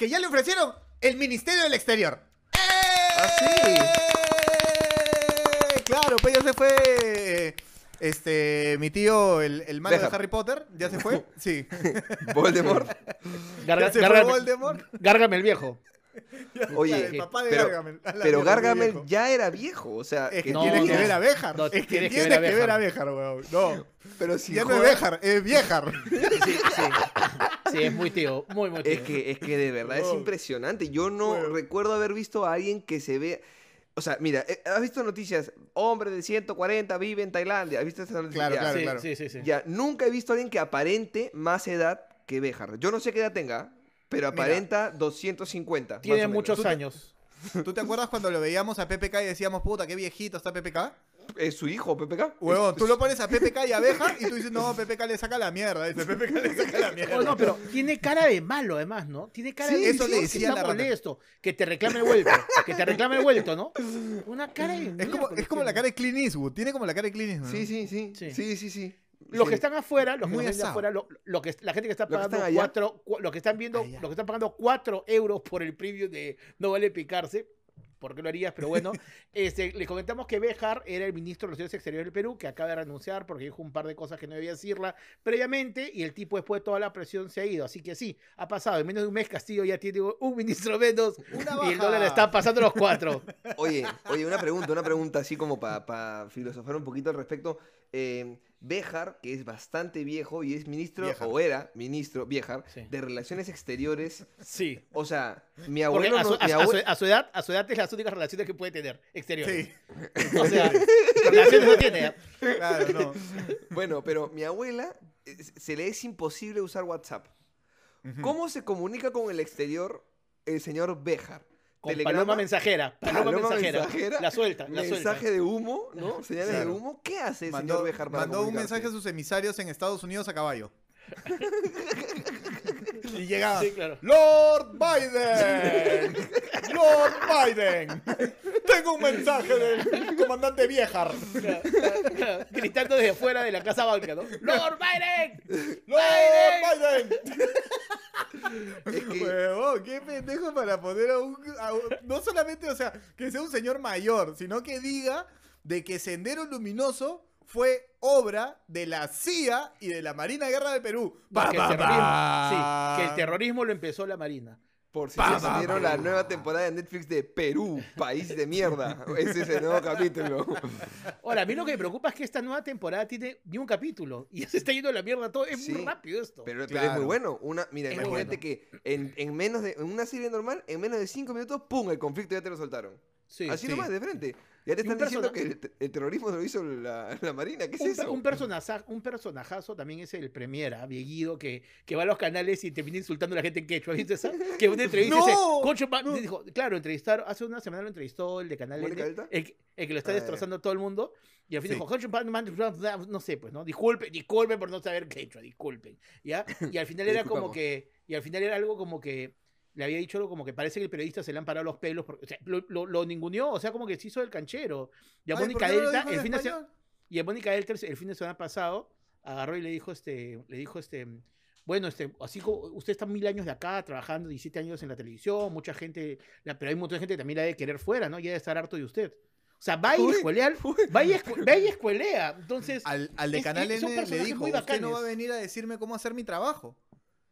que ya le ofrecieron el Ministerio del Exterior. ¡Eh! sí? Claro, pues ya se fue. Este, mi tío, el, el malo de. Harry Potter, ya se fue. Sí. Voldemort. Garga- ya se fue Voldemort. Gárgame el viejo. Oye, el papá de pero, Gargamel. Pero Gargamel ya era viejo, o sea, Es que No, tienes que ver a Béjar. No, es que tienes tienes que ver a ver a Béjar, weón. No. pero si Ya no es Béjar, es Viejar. Sí, sí. Sí, es muy tío, muy, muy tío. es que es que de verdad es impresionante. Yo no Bueno. recuerdo haber visto a alguien que se ve o sea, mira, eh, ¿has visto noticias? Hombre de 140 vive en Tailandia. ¿Has visto esas noticias? Claro, Ya, claro, sí, claro. sí, sí, sí. Ya, nunca he visto a alguien que aparente más edad que Béjar. Yo no sé qué edad tenga, pero Mira. aparenta 250. más Tiene muchos Tú te- años. ¿Tú te acuerdas cuando lo veíamos a PPK y decíamos, puta, qué viejito está PPK? ¿Es su hijo, PPK? Huevón, tú lo pones a PPK y a Béjar y tú dices, no, PPK le saca la mierda. Dice, PPK le saca la mierda. Oh, no, pero tiene cara de malo, además, ¿no? Tiene cara Sí, de eso le que decía está la rata. molesto, que te reclame el vuelto, que te reclame el vuelto, ¿no? Una cara de Es como, es como la cara de Clint Eastwood. Tiene como la cara de Clint Eastwood. Sí, sí, sí. Sí. Sí, sí, sí. Los Sí. que están afuera, los que Muy de asado. afuera, lo, lo que, la gente que está Los que pagando están cuatro, cu- los que están viendo, Allá. los que están pagando 4 euros por el preview de No Vale Picarse, ¿por qué lo harías? Pero bueno, este, le comentamos que Bejar era el ministro de Relaciones Exteriores del Perú, que acaba de renunciar porque dijo un par de cosas que no debía decirla previamente, y el tipo después de toda la presión se ha ido. Así que sí, ha pasado. En menos de un mes Castillo ya tiene un ministro menos Una y el dólar está pasando los cuatro. Oye, oye, una pregunta, una pregunta así como para filosofar un poquito al respecto. Eh, Béjar, que es bastante viejo y es ministro, Viejar. o era ministro, Sí. de Relaciones Exteriores. Sí. O sea, mi abuelo a su, no- a- mi a su- abue- a su edad, a su edad es las únicas relaciones que puede tener exteriores. Sí, O sea, relaciones no tiene. claro, no. Bueno, pero mi abuela eh, se le es imposible usar WhatsApp. ¿Cómo se comunica con el exterior el señor Béjar? Con Telegrama, paloma mensajera. Paloma, paloma mensajera. mensajera, La suelta, la mensaje suelta. de humo, ¿no? Señales de Claro. humo. ¿Qué hace Mandó, señor Béjar para mandó un mensaje a sus emisarios en Estados Unidos a caballo. y llegaba. Sí, claro. Lord Biden. Lord Biden. Tengo un mensaje del comandante Viejar. Gritando desde fuera de la Casa Blanca, ¿no? ¡Lord Biden! Lord Biden. Es que- qué pendejo para poner a un, a un- No solamente, o sea, que sea un señor mayor, sino que diga de que Sendero Luminoso fue obra de la CIA y de la Marina Guerra del Perú. Que Pa, pa. sí, que el terrorismo lo empezó la Marina. Por si Pa, se la nueva temporada de Netflix de Perú, país de mierda. Ese es el nuevo capítulo. Ahora, a mí lo que me preocupa es que esta nueva temporada tiene ni un capítulo y ya se está yendo a la mierda todo. Es Sí, muy rápido esto. Pero, pero es muy bueno. Una, mira, Es imagínate bueno. que en, en menos de en una serie normal, en menos de cinco minutos, ¡pum! El conflicto ya te lo soltaron. Sí, Así sí. nomás, de frente. Ya te están diciendo que el, el terrorismo lo hizo la, la Marina. ¿Qué es Un, eso? un, un personajazo también es el Premier, ¿ah? Vieguido, que, que va a los canales y termina insultando a la gente en quechua. ¿Viste esa? Que una entrevista ¡No! dice, "Concho, pa-", dijo, claro, entrevistaron, hace una semana lo entrevistó el de Canal ¿Mónica N, el, que- el que lo está Ah, destrozando a todo el mundo. Y al fin Sí. dijo, "Concho, no sé, pues, ¿no? Disculpen, disculpen por no saber quechua, disculpen. ¿Ya? Y al final era como que, y al final era algo como que, le había dicho algo como que parece que el periodista se le han parado los pelos, porque, o sea, lo, lo, lo ninguneó, o sea, como que se hizo el canchero. Y a Ay, Mónica ¿por qué no lo Delta, el fin de? Y a Mónica Elter el fin de semana pasado agarró y le dijo este, le dijo este, bueno, este, así como usted está mil años de acá trabajando, 17 años en la televisión, mucha gente, la- pero hay un montón de gente que también la debe querer fuera, ¿no? Ya debe estar harto de usted. O sea, va y escuelea, va y, escu- va y escuelea. Entonces, Al, al de Es- Canal es- N le dijo, usted no va a bacanes". venir a decirme cómo hacer mi trabajo.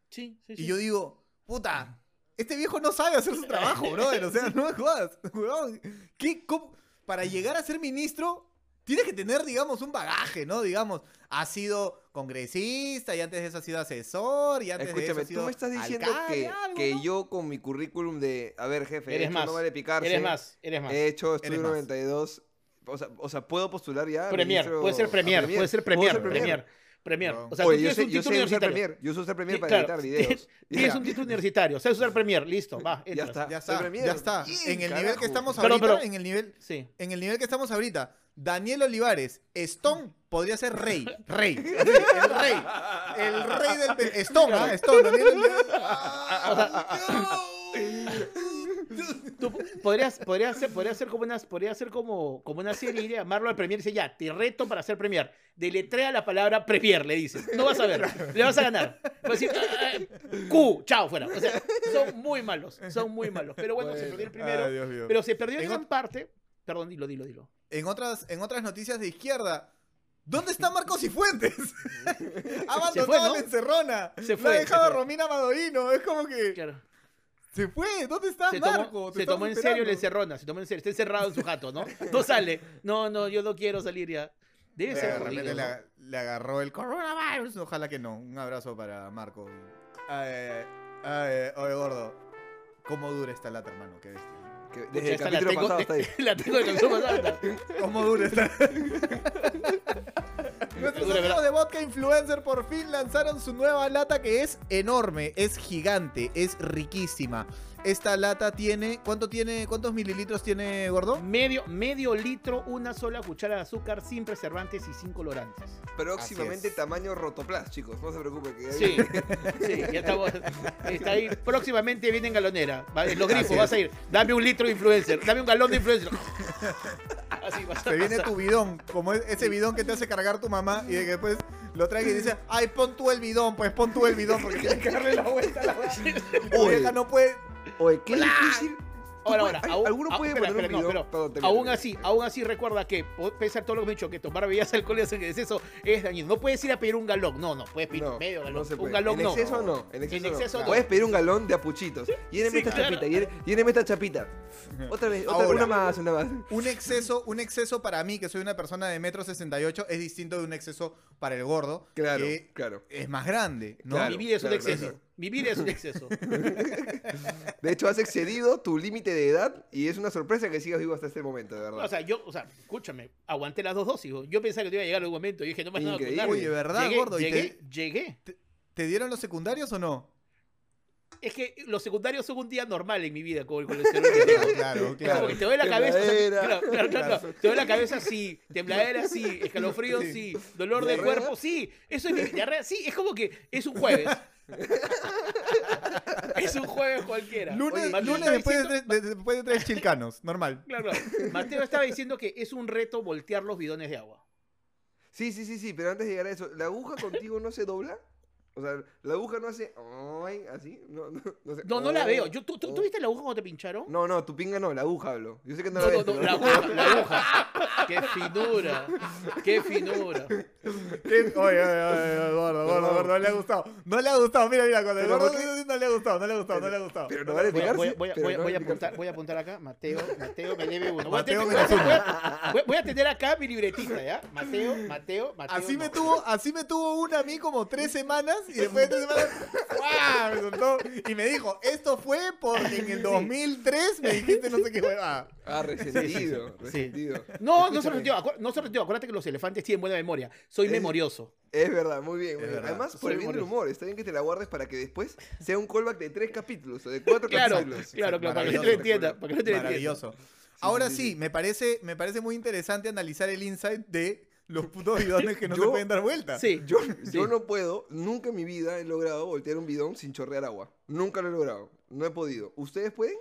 sí, sí, Y sí. yo digo, puta, este viejo no sabe hacer su trabajo, brother. O sea, no me jodas. ¿Qué, cómo- Para llegar a ser ministro, tienes que tener, digamos, un bagaje, ¿no? Digamos, ha sido congresista y antes de eso ha sido asesor y antes de eso Escúchame, ha sido tú me estás diciendo alcalde, que, algo, que ¿no? yo con mi currículum de, a ver, jefe, he eres hecho más. no vale picarse. eres más, eres más. He hecho estudio Eres más. 92. O sea, o sea, puedo postular ya. premier, ministro- puede ser a premier, puede ser ¿Puedo premier, ser premier, premier. No. O sea, tú Oye, yo tienes sé, un yo título sé usar universitario. premier. Yo sé usar premier Sí, para claro, editar videos. Tienes un título universitario, sabes usar premier, listo, va, Ya está. Ya está, premier. ya está. En el nivel que estamos Pero, ahorita, pero- en el nivel Sí. en el nivel que estamos ahorita, Daniel Olivares, Stone podría ser rey, rey, el rey, el rey del. Stone, ¿ah? Stone, Daniel Olivares. O sea, Tú podrías, podrías, ser, podría ser como una, podría ser como, como una serie y llamarlo al Premier y dice, ya, te reto para ser Premier. Deletrea la palabra Premier, le dices. No vas a ver, le vas a ganar. Va a decir, "Ah, ah, Q, chao, fuera. O sea, son muy malos, son muy malos. Pero bueno, se perdió el primero. Ay, Dios mío. pero se perdió en En gran parte. Perdón, dilo, dilo, dilo. En otras, en otras noticias de izquierda, ¿dónde está Marcos y Fuentes? ha abandonado ¿no? la encerrona. Se Lo fue, ha se dejado a. Romina Madorino. Es como que Claro. Se fue. ¿Dónde está Se Marco? tomó, se tomó en serio la encerrona, se tomó en serio. Está encerrado en su jato, ¿no? No sale. No, no, yo no quiero salir ya. Debe De ser repente jodido, le, ¿no? ag- le agarró el coronavirus. Ojalá que no. Un abrazo para Marco. Ay, ay, ay, oye, gordo. ¿Cómo dura esta lata, hermano? Qué bestia. Que Pucha, el la tengo- pasado hasta ahí. La tengo de canción pasada. ¿Cómo dura esta? Nuestros amigos de Vodka Influencer por fin lanzaron su nueva lata que es enorme, es gigante, es riquísima. Esta lata tiene, ¿cuánto tiene, cuántos mililitros tiene, gordo? Medio, medio litro, una sola cuchara de azúcar sin preservantes y sin colorantes. Próximamente tamaño rotoplas, chicos. No se preocupen. Que Sí, sí, ya estamos. Está ahí. Próximamente viene en galonera. Va- En los grifos vas a ir. Dame un litro de influencer. Dame un galón de influencer. Así vas a Se viene pasar. tu bidón, como es- ese bidón que te hace cargar tu mamá y de que después lo trae y dice, ay, pon tú el bidón, pues pon tú el bidón porque tienes que darle la vuelta a la Oye. no puede, Oye, qué difícil. Ahora, ahora, ¿hay- aún- ¿Alguno ah, puede espera, poner espera, un no, video? pero Aún así, aún así recuerda que, pese a todo lo que hemos dicho, que tomar bebidas alcohólicas en exceso es dañino. No puedes ir a pedir un galón. No, no, puedes pedir No, medio galón. no se un galón en no. exceso no. En exceso, En no. exceso no. Puedes pedir un galón de apuchitos. Lléneme Sí, esta claro. chapita. lléne- Lléneme esta chapita. Otra vez, otra, Ahora. una más, una más. Un exceso, un exceso para mí, que soy una persona de metro 68, es distinto de un exceso para el gordo, Claro, que claro. es más grande, ¿no? Claro. Mi vida es un claro, exceso. Mi vida es un exceso. De hecho, has excedido tu límite de edad y es una sorpresa que sigas vivo hasta este momento, de verdad. O sea, yo, o sea, escúchame, aguanté las dos dosis. Yo pensaba que te iba a llegar algún momento. Y dije, no me vas a. Oye, ¿verdad, llegué, gordo? ¿Y Llegué, te- llegué. ¿Te dieron los secundarios o no? Es que los secundarios son un día normal en mi vida, como el colesterol. Claro, Como claro. que te duele la cabeza. o sea, Tembladera. claro, claro, claro, claro. Te duele la cabeza, sí. Tembladera, sí. Escalofrío, Sí. Dolor de cuerpo, sí. Eso es mi diarrea, sí. Es como que es un jueves. es un jueves cualquiera. Lunes, Oye, después, de diciendo- tres, de- después de tres chilcanos, normal. Claro, claro. Mateo estaba diciendo que es un reto voltear los bidones de agua. Sí, sí, sí, sí, pero antes de llegar a eso, ¿la aguja contigo no se dobla? O sea, la aguja no hace ay, así, no, no, no sé. No, no la veo. Yo, ¿tú, tú, tú oh. viste la aguja cuando te pincharon? No, no, tu pinga no, la aguja hablo. Yo sé que no, No, la no, ves. no, pero- la aguja, la aguja. Qué finura. Qué finura. ¿Qué? Oye, oye, oye, gordo, gordo, gordo, no le ha gustado. No le ha gustado, mira, mira, cuando el gordo no le ha gustado, no le ha gustado, no le ha gustado. Pero no vale Voy a, voy voy voy no voy a apuntar, voy a apuntar acá. Mateo, Mateo me debe uno. Voy a, Mateo tener, voy a- voy- voy a tener acá mi libretista, ¿ya? Mateo, Mateo, Mateo. Así me no. tuvo, así me tuvo una a mí como tres semanas y después de tres semanas, ¡guau! Me soltó y me dijo, esto fue porque en el 2003 me dijiste no sé qué huevada. Ah, resentido, Sí. resentido. No, no se resentió. acu- No se resentió. Acuérdate que los elefantes tienen buena memoria. Soy Es- memorioso. Es verdad, muy bien. muy bien. verdad. Además, por Soy el bien del humorista. humor, está bien que te la guardes para que después sea un callback de tres capítulos o de cuatro Claro, capítulos. claro, claro. Para que no te lo Maravilloso. entienda. Para que no te lo entienda. Maravilloso. Ahora sí, sí, sí. me parece, me parece muy interesante analizar el insight de los putos bidones que no se pueden dar vuelta. Sí. Yo, Sí. yo no puedo, nunca en mi vida he logrado voltear un bidón sin chorrear agua. Nunca lo he logrado. No he podido. ¿Ustedes pueden?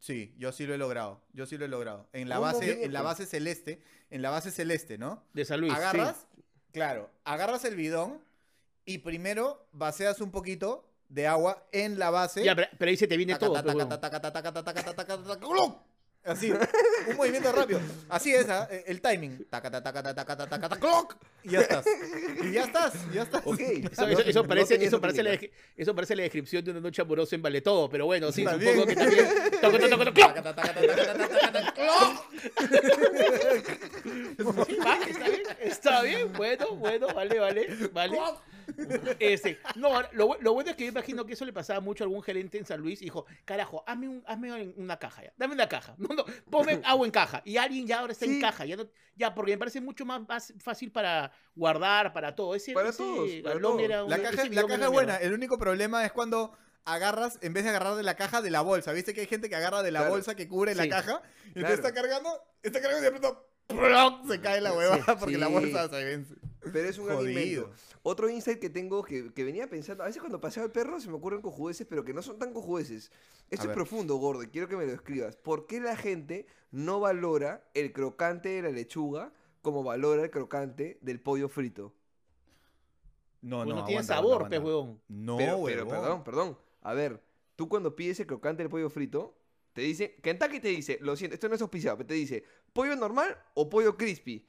Sí, yo sí lo he logrado. Yo sí lo he logrado. En la ¿Cómo base, en la base celeste, en la base celeste, ¿no? De San Luis. sí. agarras, claro, agarras el bidón y primero vacias un poquito de agua en la base. Ya, pero, pero ahí se te viene Taca, todo. Pues. Así, un movimiento rápido. Así es, ¿ah? el timing. Taca, taca, taca, taca, taca, taca, taca, ¡cloc! Y ya estás. Y ya estás, ya estás. Ok. Eso, eso- eso parece, eso, parece la, eso parece la descripción de una noche amorosa en Vale Todo, pero bueno, sí, También. supongo que también. Toco, toco, toco, toco. Taca, taca, taca, taca, taca, taca, taca, ¡cloc! Va, está bien, está bien, bueno, bueno, vale, vale, vale. Este, no, lo, lo bueno es que yo imagino que eso le pasaba mucho a algún gerente en San Luis y dijo, carajo, hazme, un, hazme una caja ya, dame una caja, no, no, ponme agua en caja. Y alguien ya ahora está en caja, ya, no, ya porque me parece mucho más, más fácil para guardar, para todo. Ese, Para ese todos, para galón todos. era La caja, ese la bidón caja era es buena. mierda. El único problema es cuando agarras, en vez de agarrar de la caja, de la bolsa. ¿Viste que hay gente que agarra de la Claro. bolsa que cubre la caja? Y Claro. está cargando, está cargando y de pronto ¡plop! se cae la hueva Sí, porque la bolsa se vence. Pero es un Jodido. alimento. Otro insight que tengo que, que venía pensando, a veces cuando paseo al perro se me ocurren cojudeces, pero que no son tan cojudeces. Esto A es ver. profundo, gordo, quiero que me lo escribas. ¿Por qué la gente no valora el crocante de la lechuga como valora el crocante del pollo frito? No, Pues no, no tiene aguanta, sabor, aguanta, pues, huevón. No, pero, pero, perdón, perdón. A ver, tú cuando pides el crocante del pollo frito, te dice, Kentucky te dice, lo siento, esto no es auspiciado, pero te dice, pollo normal o pollo crispy.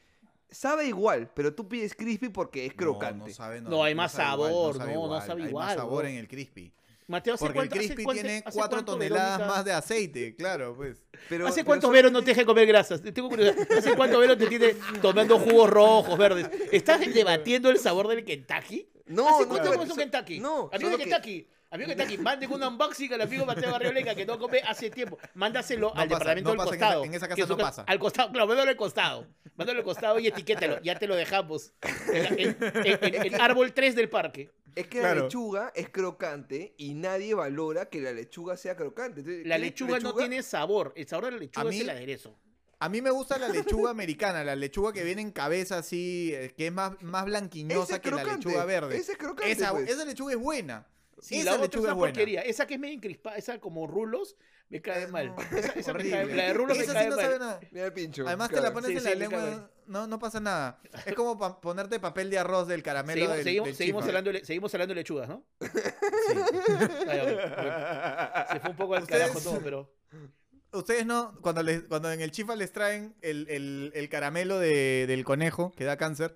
Sabe igual, pero tú pides crispy porque es crocante. No, no, sabe, No, hay más igual, sabor, sabe no, no igual, sabe Hay igual, más sabor en el crispy. Mateo, ¿hace Porque el cuánto, hace crispy cuánto- tiene hace 4 cuánto toneladas Verónica- más de aceite, claro, pues. Pero- ¿Hace cuánto Vero no te deja comer grasas? Tengo curiosidad. ¿Hace cuánto Vero te tiene tomando jugos rojos, verdes? ¿Estás debatiendo el sabor del Kentucky? No, ¿Hace no, cuánto no, comes un Kentucky? No, Amigo de que- Amigo de Kentucky, manden un unboxing al amigo Mateo Barrioleca que no come hace tiempo. Mándaselo No al pasa, departamento no del pasa en esa- costado. en esa casa que no ca- pasa. Al costado, claro, mándalo al costado. Mándalo al costado y etiquétalo. Ya te lo dejamos. En, en- en- en- en árbol 3 del parque. Es que Claro. la lechuga es crocante y nadie valora que la lechuga sea crocante. Entonces, La ¿quieres lechuga, no tiene sabor. El sabor de la lechuga A es mí- el aderezo. A mí me gusta la lechuga americana, la lechuga que viene en cabeza así, eh, que es más, más blanquiñosa es que la lechuga verde. ese es crocante, esa, pues. esa lechuga es buena. Sí, esa la otra es lechuga una es buena. porquería. Esa que es medio encrispada, esa como rulos, me cae Ah, mal. no, Esa, esa me cae, la de rulos me Esa cae sí no mal. sabe nada. Mira pincho. Además te claro. la pones Sí, en sí, la me lengua, no, no pasa nada. Es como pa- ponerte papel de arroz del caramelo Seguimos, del, seguimos, del seguimos chifa. hablando, de, seguimos hablando de lechugas, ¿no? Sí. Ay, ok, ok. Se fue un poco al Ustedes- carajo todo, pero... Ustedes no, cuando, les, cuando en el chifa les traen el, el- el caramelo de- del conejo que da cáncer,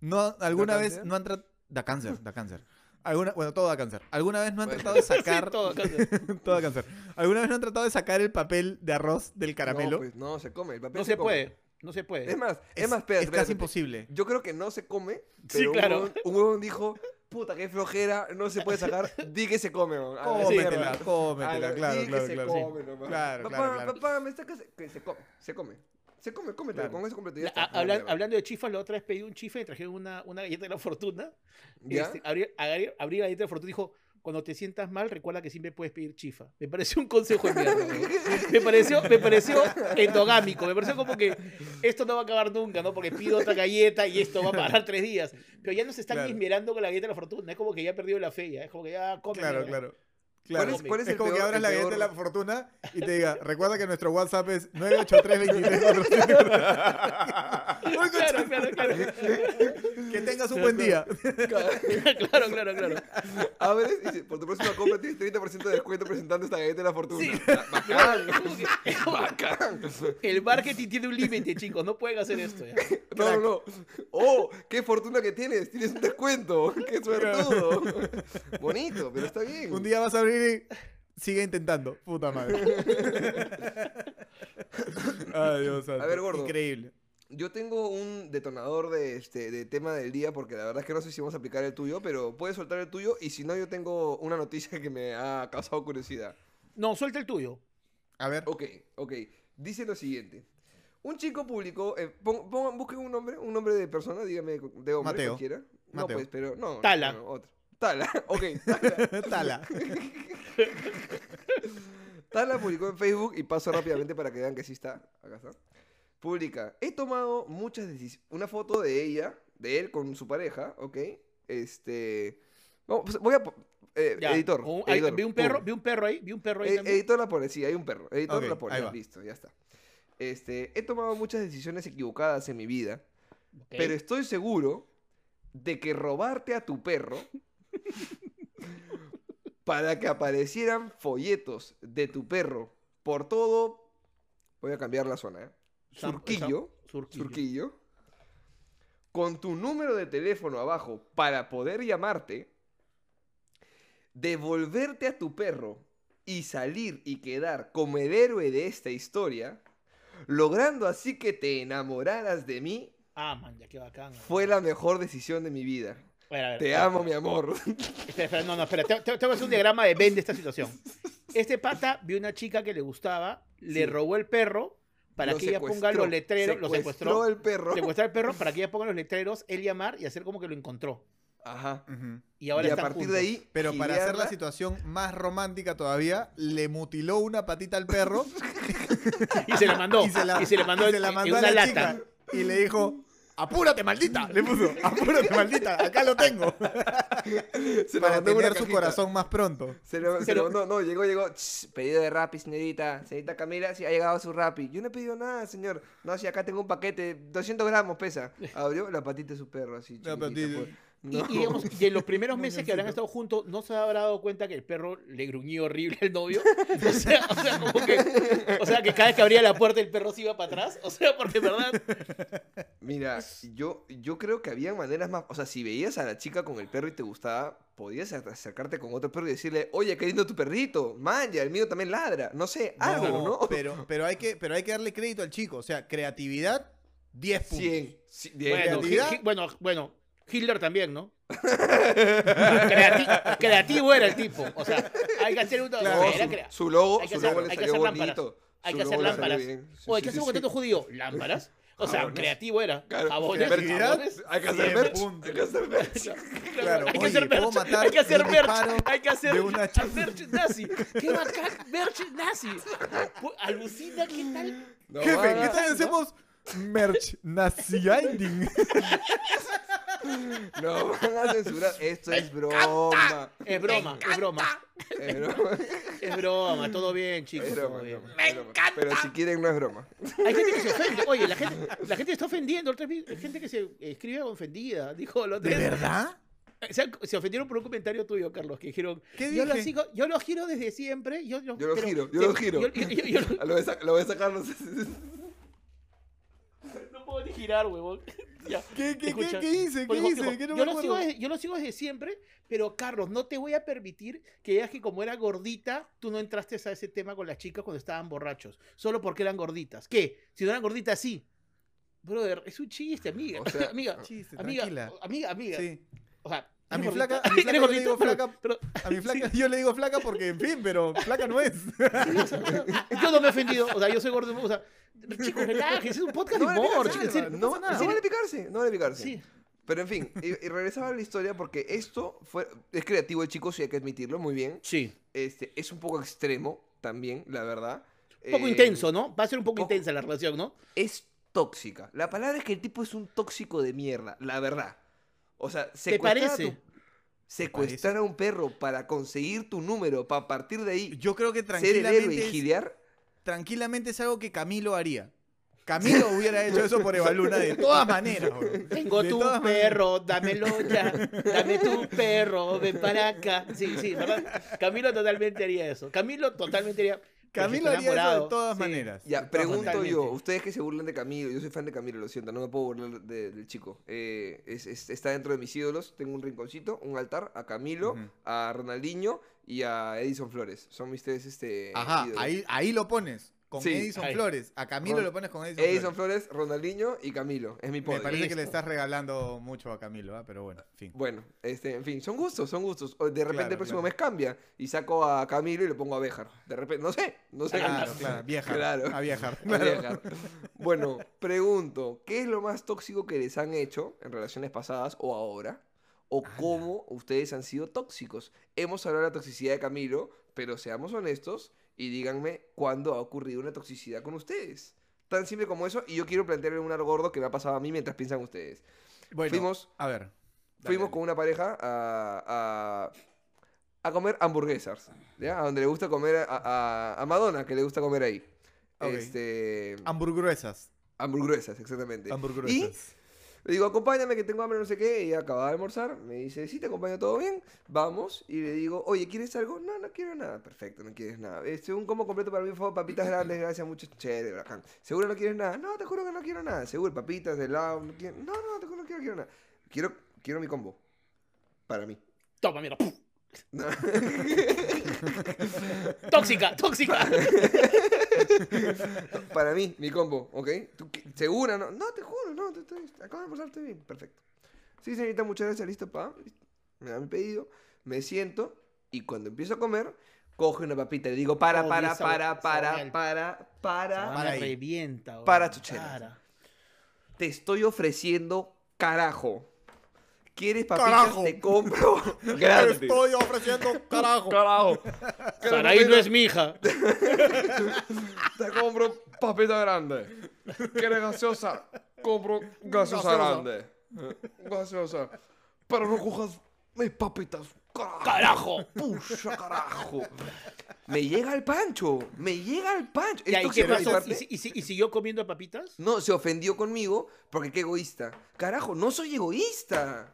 no, alguna ¿Da vez cáncer? no han tratado... Da cáncer, da cáncer. Alguna, bueno, todo da cáncer. ¿Alguna vez no han Bueno. tratado de Sí, sacar... todo, todo. todo da cáncer. ¿Alguna vez no han tratado de sacar el papel de arroz del caramelo? No, pues, no, se come. El papel No se puede, no se puede. Es más, es, es, más, espérate, es casi espérate. imposible. Yo creo que no se come, Sí, claro. un, huevón, dijo, puta, qué flojera, no se puede sacar, di que se come, la Cómetela, cómetela, la- claro, di que claro, se claro. come, nomás. Claro, papá, papá, me sacas, que se come, se come. Se come, cómetelo, Claro. con eso completo. Ya está. la hablan- hablando de chifas, la otra vez pedí un chifa y trajeron una, una galleta de la fortuna. ¿Ya? Este, abrí, abrí- abrí la galleta de la fortuna y dijo, cuando te sientas mal, recuerda que siempre puedes pedir chifa. Me pareció un consejo de mierda. me, pareció, me pareció endogámico. Me pareció como que esto no va a acabar nunca, ¿no? Porque pido otra galleta y esto va a parar tres días. Pero ya no se están Claro. con la galleta de la fortuna. Es como que ya ha perdido la fe. ya. Es como que ya come. Claro, claro. ¿Cuál Claro. es, cuál es Es el como que abras el la galleta de la fortuna y te diga, recuerda que nuestro WhatsApp es 983 Claro, claro, claro. Que tengas un buen día. claro, claro, claro. Abres y dice, por tu próxima compra tienes 30% de descuento presentando esta galleta de la fortuna. Sí. Bacán. Bacán. El marketing tiene un límite, chicos. No pueden hacer esto. ya. No, no, no. Oh, qué fortuna que tienes. Tienes un descuento. Qué suertudo. Bonito, pero está bien. Un día vas a abrir y sigue intentando. Puta madre. Ay, Dios santo. A ver, gordo. Increíble. Yo tengo un detonador de, este, de tema del día porque la verdad es que no sé si vamos a aplicar el tuyo, pero puedes soltar el tuyo y si no, yo tengo una noticia que me ha causado curiosidad. No, suelta el tuyo. A ver. Ok, ok. Dice lo siguiente. Un chico publicó, eh, pon- pon- busquen un nombre, un nombre de persona, dígame de hombre Mateo. cualquiera. No, Mateo. pues, pero no. Tala. no, otro. Tala, ok. Tala. Tala. Tala publicó en Facebook y paso rápidamente para que vean que sí está. Acá está. Publica, he tomado muchas decisiones. Una foto de ella, de él con su pareja, ok. Este. Vamos, pues, voy a. eh, Ya, editor. un- vi un perro, vi un perro ahí, vi un perro ahí Eh, también. editor la pone, sí, hay un perro. Editor la pone, listo, ya está. Este, he tomado muchas decisiones equivocadas en mi vida, pero estoy seguro de que robarte a tu perro para que aparecieran folletos de tu perro por todo, voy a cambiar la zona, ¿eh? Surquillo, Surquillo. Surquillo, con tu número de teléfono abajo para poder llamarte, devolverte a tu perro y salir y quedar como el héroe de esta historia, logrando así que te enamoraras de mí, Ah, man, ya qué bacán. fue la mejor decisión de mi vida. A ver, a ver, Te amo, mi amor. Espera, espera, no, no, espera. Te, te- te voy a hacer un diagrama de Ben de esta situación. Este pata vio una chica que le gustaba, le robó el perro para Lo que ella ponga secuestró, los letreros, lo secuestró, el perro. secuestrar al perro para que ella ponga los letreros, él llamar y hacer como que lo encontró. Ajá. Ujú. Y ahora y a están partir juntos. de ahí. Pero para hacer la situación más romántica todavía, le mutiló una patita al perro Y se la mandó. y se la, y se le mandó y en, se la en mandó a una la lata. chica y le dijo, apúrate, maldita. Le puso, apúrate, maldita. Acá lo tengo. Se Para tener su cajita. corazón más pronto. Se lo, se lo mandó, no, llegó, llegó. "Ch, pedido de Rappi, señorita. Señorita Camila, sí, ha llegado su Rappi. Yo no he pedido nada, señor. No, si acá tengo un paquete, 200 gramos pesa. Abrió la patita de su perro, así, La chiquitita, patita. pues. Y, No. y, digamos, y en los primeros No, meses que habrán estado juntos, ¿no se habrá dado cuenta que el perro le gruñía horrible al novio? O sea, o sea, como que, o sea, que cada vez que abría la puerta el perro se iba para atrás. O sea, porque verdad, Mira, yo, yo creo que había maneras más. O sea, si veías a la chica con el perro y te gustaba, podías acer- acercarte con otro perro y decirle, oye, qué lindo tu perrito. Man, ya el mío también ladra. No sé, algo, ¿no? Pero, pero, hay que, pero hay que darle crédito al chico. O sea, creatividad, 10 puntos. 100. sí, diez. bueno, bueno, bueno, Hitler también, ¿no? Creati- creativo era el tipo. O sea, hay que hacer un... Claro. era su, su logo, hay que su hacer- logo le hay que salió hacer lámparas. bonito. Hay que hacer lámparas. bien. Sí, Oye, sí, ¿qué sí, hacemos con sí. tanto judío? ¿Lámparas? O sea, Jabones. creativo era. Claro, Jabones, jabones. Hay que hacer merch. Hay que hacer merch. Claro, hay que hacer ¿puedo merch, matar hay que hacer un merch, hay que hacer merch nazi. ¡Qué bacán! Merch nazi. Alucina, ¿qué tal? No, Jefe, ¿qué tal hacemos merch nazianding? No van a censurar. Esto es broma. Es broma, es broma. Es broma. Es broma, todo bien, chicos. Es todo broma, bien. es broma, es broma. Pero si quieren, no es broma. Hay gente que se ofende. Oye, la gente, la gente está ofendiendo. otra vez, Hay gente que se escribe ofendida. Dijo lo ¿De verdad? Se, se ofendieron por un comentario tuyo, Carlos, que dijeron, ¿Qué yo lo, sigo, yo lo giro desde siempre. Yo, yo, Yo lo pero- giro, yo lo giro. yo- lo voy a sacar, puedo ni girar, huevón. Ya, ¿Qué, qué, escucha. qué, qué hice? ¿Qué hice? dijo, ¿Qué no yo, lo sigo desde, yo lo sigo desde siempre, pero Carlos, no te voy a permitir que digas que como era gordita, tú no entraste a ese tema con las chicas cuando estaban borrachos, solo porque eran gorditas. ¿Qué? Si no eran gorditas, sí. Brother, es un chiste, amiga. O sea, amiga, Chiste, amiga, amiga, amiga. Sí. O sea, A ¿eres mi flaca- a mi flaca ¿Eres yo le digo Pero- flaca pero- A mi flaca, yo le digo flaca porque, en fin, pero flaca no es. Yo no me he ofendido, o sea, yo soy gordo, o sea, chicos, relájense, es un podcast de vale humor, picarse, chicos, no, no no, no vale picarse, no vale picarse. Sí. Pero en fin, y, y regresaba a la historia porque esto fue, es creativo el chico, sí hay que admitirlo, muy bien. Sí. Este, es un poco extremo también, la verdad. Un poco Eh, intenso, ¿no? Va a ser un poco poco- intensa la relación, ¿no? Es tóxica. La palabra es que el tipo es un tóxico de mierda, la verdad. O sea, ¿Te secuestrar a parece? tu- secuestrar a un perro para conseguir tu número, para partir de ahí Yo creo que ser el héroe y tranquilamente, es, gilear. Tranquilamente es algo que Camilo haría. Camilo hubiera hecho eso por Evaluna de todas maneras. bro. Tengo De tu perro, dámelo ya. Dame tu perro, ven para acá. Sí, sí, ¿verdad? Camilo totalmente haría eso. Camilo totalmente haría. Camilo haría eso de todas Sí. maneras. Ya, todas pregunto maneras. yo, ustedes que se burlan de Camilo, yo soy fan de Camilo, lo siento, no me puedo burlar de- del chico. Eh, es- es- está dentro de mis ídolos, tengo un rinconcito, un altar a Camilo, a Ronaldinho y a Edison Flores. Son mis tres este, Ajá, ídolos. ahí, ahí lo pones. Con Sí. Edison Ahí. Flores. A Camilo Ron- lo pones con Edison, Edison Flores. Flores, Ronaldinho y Camilo, es mi Me podio. parece que le estás regalando mucho a Camilo, ¿ah? pero bueno, en fin. Bueno, este, en fin, son gustos, son gustos. De repente Claro, el próximo claro. mes cambia y saco a Camilo y le pongo a Béjar. De repente, no sé, no sé. Claro, claro, vieja. Claro. A viejar. A. Bueno, pregunto, ¿qué es lo más tóxico que les han hecho en relaciones pasadas o ahora? ¿O cómo ustedes han sido tóxicos? Hemos hablado de la toxicidad de Camilo, pero seamos honestos y díganme cuándo ha ocurrido una toxicidad con ustedes. Tan simple como eso, y yo quiero plantearle un algo gordo que me ha pasado a mí mientras piensan ustedes. Bueno, Fuimos- a ver. Fuimos dale. con una pareja a, a, a comer hamburguesas, ¿ya? A donde le gusta comer a, a- a Madonna, que le gusta comer ahí. Este, Hamburguesas. hamburguesas, exactamente. Y Hamburguesas. Le digo, acompáñame que tengo hambre, no sé qué. Y ella acaba de almorzar. Me dice, sí, te acompaño todo bien. Vamos. Y le digo, oye, ¿quieres algo? No, no quiero nada. Perfecto, no quieres nada. Este, un combo completo para mí fue papitas grandes, gracias, mucho chévere, bacán. ¿Seguro no quieres nada? No, te juro que no quiero nada. Seguro, papitas, de helado, no quiero. No, no, te juro, no quiero, quiero nada. Quiero, quiero mi combo. Para mí. Toma, mira. Tóxica, tóxica. Para mí, mi combo, ¿ok? ¿Tú qué- ¿Segura? No, no te juro, no, te estoy, acabo de pasarte bien, perfecto. Sí, señorita, muchas gracias, listo, pa. listo. Me da mi pedido, me siento y cuando empiezo a comer, coge una papita y le digo, para, Oh, para, para, sabe- para, para, para, Para ahí. revienta. Para, chuchera. Para. te estoy ofreciendo carajo. ¿Quieres papitas? Carajo. Te compro Te gratis. estoy ofreciendo carajo. Carajo. Saraí no es mi hija. Te compro papita grande. ¿Quieres gaseosa? compro gaseosa Gaseosa. grande. Gaseosa. Pero no cojas mis papitas. Carajo. ¡Carajo! Pucha, carajo. Me llega el pancho. Me llega el pancho. Ya, ¿y qué pasó? ¿Y, si- y si- y siguió comiendo papitas? No, se ofendió conmigo porque qué egoísta. Carajo, no soy egoísta.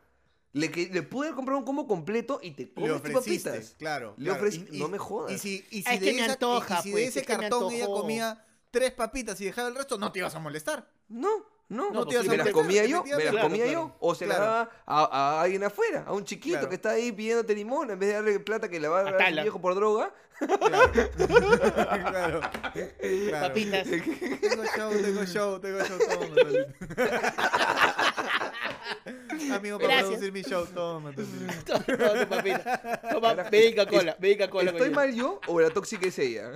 Le, que- le pude haber comprado un combo completo y te Le comes tus ofreciste, papitas. claro. Le claro. ofrecí- no me jodas. Y si, y si es de, que esa- y- antoja, y si de pues, ese es cartón ella comía tres papitas y dejaba el resto, no te ibas a molestar. No, no, No, no pues sí, me las te- comía yo, me las comía claro. yo. O se las daba a, a alguien afuera, a un chiquito Claro. que está ahí pidiéndote limón, en vez de darle plata que le va a dar a su viejo por droga. Claro. claro. Claro. Papitas. Tengo show, tengo show, tengo show, toma. Amigo, para Gracias. producir mi show, toma. Tolito. Toma tu papita. Toma, medica cola, medica cola. ¿Estoy coño. mal yo o la tóxica es ella?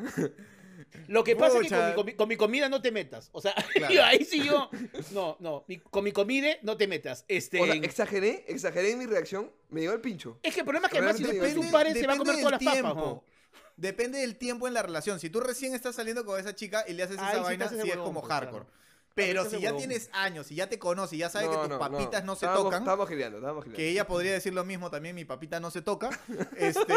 Lo que pasa es que con Pucha. mi, comi- con mi comida no te metas. O sea, Claro. ahí sí yo. No, no. mi- con mi comida no te metas. Este. O sea, exageré, exageré en mi reacción, me dio el pincho. es que el problema es que además si Realmente después padre se va a depende comer todas las del papas. Depende del tiempo en la relación. Si tú recién estás saliendo con esa chica y le haces Ahí esa sí te vaina, haces sí es huevón, como pues, hardcore. claro. Pero si ya tienes años y ya te conoce y ya sabe que tus no, papitas no, se Estábamos- tocan, Estábamos gileando, estábamos gileando. que ella podría decir lo mismo también, mi papita no se toca. Este,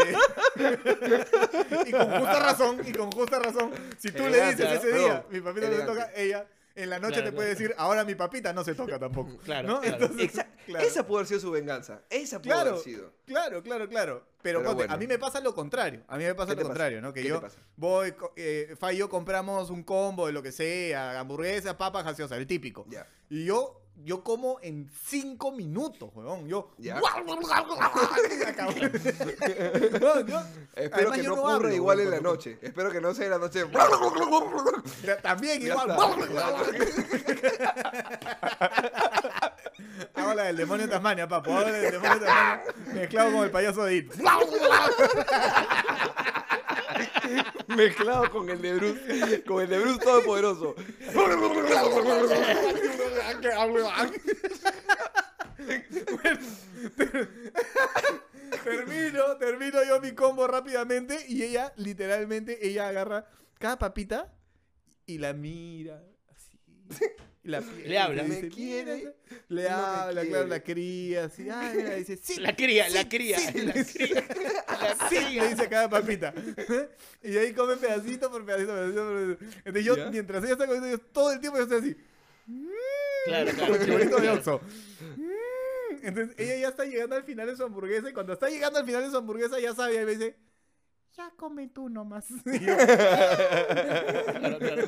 y con justa razón, y con justa razón, si tú le dices ese día, mi papita no se toca, ella en la noche Claro, te puede claro. decir, ahora mi papita no se toca tampoco. Claro, ¿no? claro. Entonces. Esa pudo haber sido su venganza. Esa pudo Claro, haber sido. claro, claro, claro. Pero, Pero ponte, bueno. a mí me pasa lo contrario. A mí me pasa ¿Qué lo te pasa? contrario, ¿no? Que ¿Qué yo voy, eh, Fa y yo compramos un combo de lo que sea, hamburguesa, papas, gaseosa, el típico. Ya. Y yo, yo como en cinco minutos, weón. Yo. No, Espero que yo no ocurra hablo, igual weón, en la noche. Espero que no sea en la noche. También igual. Hago la del demonio de Tasmania, papo. Hago la del demonio de Tasmania mezclado con el payaso de It. Mezclado con el de Bruce. Con el de Bruce Todopoderoso. termino, termino yo mi combo rápidamente y ella, literalmente, ella agarra cada papita y la mira así. y la Le habla. ¿Me quiere? Le No me habla, claro, la cría, así. Ah, mira, dice, sí. La cría, sí, la cría, sí", la le dice. cría. La cría. le dice cada papita. Y ahí come pedacito por pedacito, pedacito por pedacito. Entonces yo, ¿Ya? mientras ella está comiendo, yo todo el tiempo yo estoy así. Claro, Como claro. el de Oxxo. Mm. Entonces ella ya está llegando al final de su hamburguesa y cuando está llegando al final de su hamburguesa ya sabe y me dice, ya come tú nomás. Yo, claro, claro.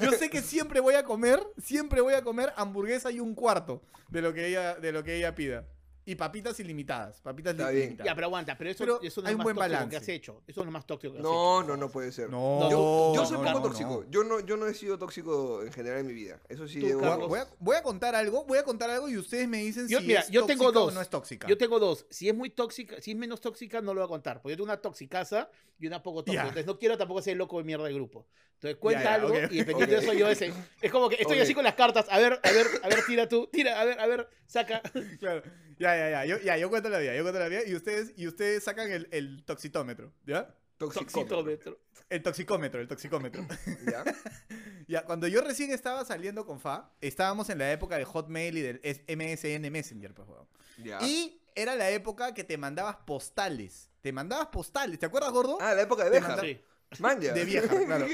yo sé que siempre voy a comer, siempre voy a comer hamburguesa y un cuarto de lo que ella, de lo que ella pida. Y papitas ilimitadas, papitas Está bien. ilimitadas. Ya, pero aguanta, pero eso, Pero eso no hay es un más buen tóxico balance. que has hecho. Eso no es más tóxico que has No, hecho. no, no puede ser. No, Yo, yo no, soy no, poco no, tóxico. no. Yo no, yo no he sido tóxico en general en mi vida. Eso sí Tú, debo- Voy a- Carlos. Voy a, voy a contar algo, voy a contar algo y ustedes me dicen Yo- si mira, es yo tengo tóxica o dos. no es tóxica. Yo tengo dos. Si es muy tóxica, si es menos tóxica, no lo voy a contar. Porque yo tengo una toxicaza y una poco tóxica. Ya. Entonces no quiero tampoco ser el loco de mierda del grupo. Entonces cuenta Ya, algo ok. y dependiendo de eso yo ese. Es como que estoy Ok. así con las cartas. A ver, a ver, a ver, tira tú, tira, a ver, a ver, saca. Claro. Ya, ya, ya. Yo, ya, yo cuento la vida, yo cuento la vida. Y ustedes, y ustedes sacan el, el toxitómetro, ¿ya? Toxicómetro. Toxitómetro. El toxicómetro, el toxicómetro. ¿Ya? ya, cuando yo recién estaba saliendo con Fa, estábamos en la época del Hotmail y del MSN Messenger, pues, weón. Ya. Y era la época que te mandabas postales. Te mandabas postales, ¿te acuerdas, gordo? Ah, la época de Beja. manda- Sí. Man, ya. De vieja, claro.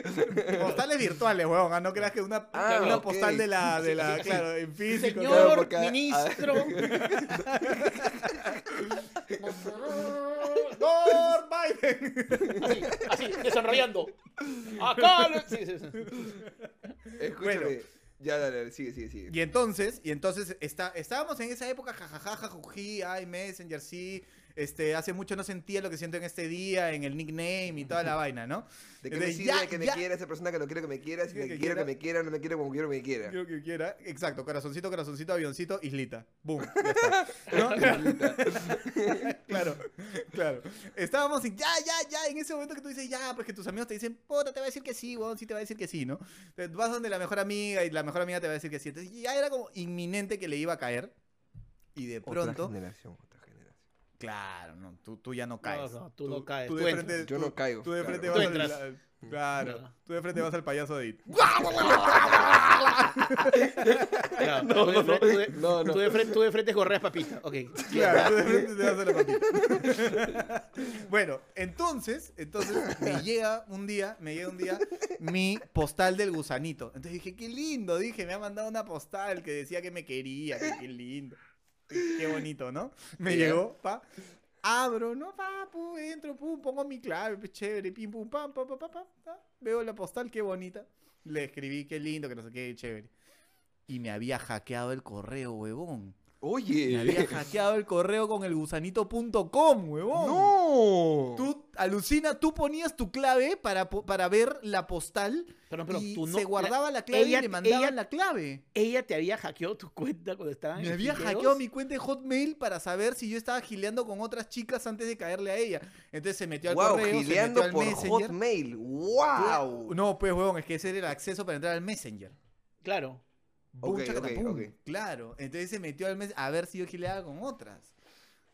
Postales virtuales, weón. ah, No creas que una, Ah, una postal de la, de la, claro, en físico. Señor claro, porque- ministro. Lord Biden. así, así, desarrollando. Acá. sí, sí, sí. Escúchame. Bueno. Ya, dale, dale, sigue, sigue, sigue. Y entonces, y entonces está, estábamos en esa época, jajaja, jajují, ay, Messenger, sí. Este, hace mucho no sentía lo que siento en este día, en el nickname y toda la vaina, ¿no? ¿De qué me sirve ya- que me ya- quiera esa persona que no quiero que me quiera? Si Quiero me que quiero que quiera. me quiera, no me quiere como quiero que me quiera. Quiero que quiera. Exacto, corazoncito, corazoncito, avioncito, islita. Boom. ya está. ¿No? claro, claro. Estábamos ya, ya, ya, en ese momento que tú dices, ya, pues que tus amigos te dicen, puta, te va a decir que sí, weón, sí te va a decir que sí, ¿no? Entonces, vas donde la mejor amiga y la mejor amiga te va a decir que sí. Entonces ya era como inminente que le iba a caer. Y de pronto, otra generación. Claro, no, tú, tú ya no caes. no, tú no caes, Tú tú de frente, Yo tú- no caigo, Tú de frente claro. vas entras. al- Claro, No. tú de frente vas al payaso de It. Claro, No, tú de frente- tú de- no, no. Tú de frente, tú de frente correas papita. Ok. Claro, tú de frente te das a la papita. bueno, entonces, entonces me llega un día, me llega un día mi postal del gusanito. Entonces dije, qué lindo, dije, me ha mandado una postal que decía que me quería, que qué lindo. Qué bonito, ¿no? Me Ya. llegó, pa. Abro, no, pa, pu, entro, pum, pongo mi clave, chévere, pim, pum, pam, pa, pa, pa, pa, pa. Veo la postal, qué bonita. Le escribí, qué lindo, que no sé qué, chévere. Y me había hackeado el correo, huevón. Oye. Me había hackeado el correo con el gusanito.com, huevón. ¡No! Tú, alucina, tú ponías tu clave para, para ver la postal Pero, pero y tú no. se guardaba la, clave ella- y le mandaban ella- la clave. Ella te había hackeado tu cuenta cuando estaban Me en había gileos? hackeado mi cuenta de Hotmail para saber si yo estaba gileando con otras chicas antes de caerle a ella. Entonces se metió al wow, correo, se metió al por Messenger. Hotmail. ¡Wow! No, pues, huevón, es que ese era el acceso para entrar al Messenger. Claro. Pum, Ok, chacatapum. ok, ok. Claro. Entonces se metió al mes a ver si yo gileaba con otras.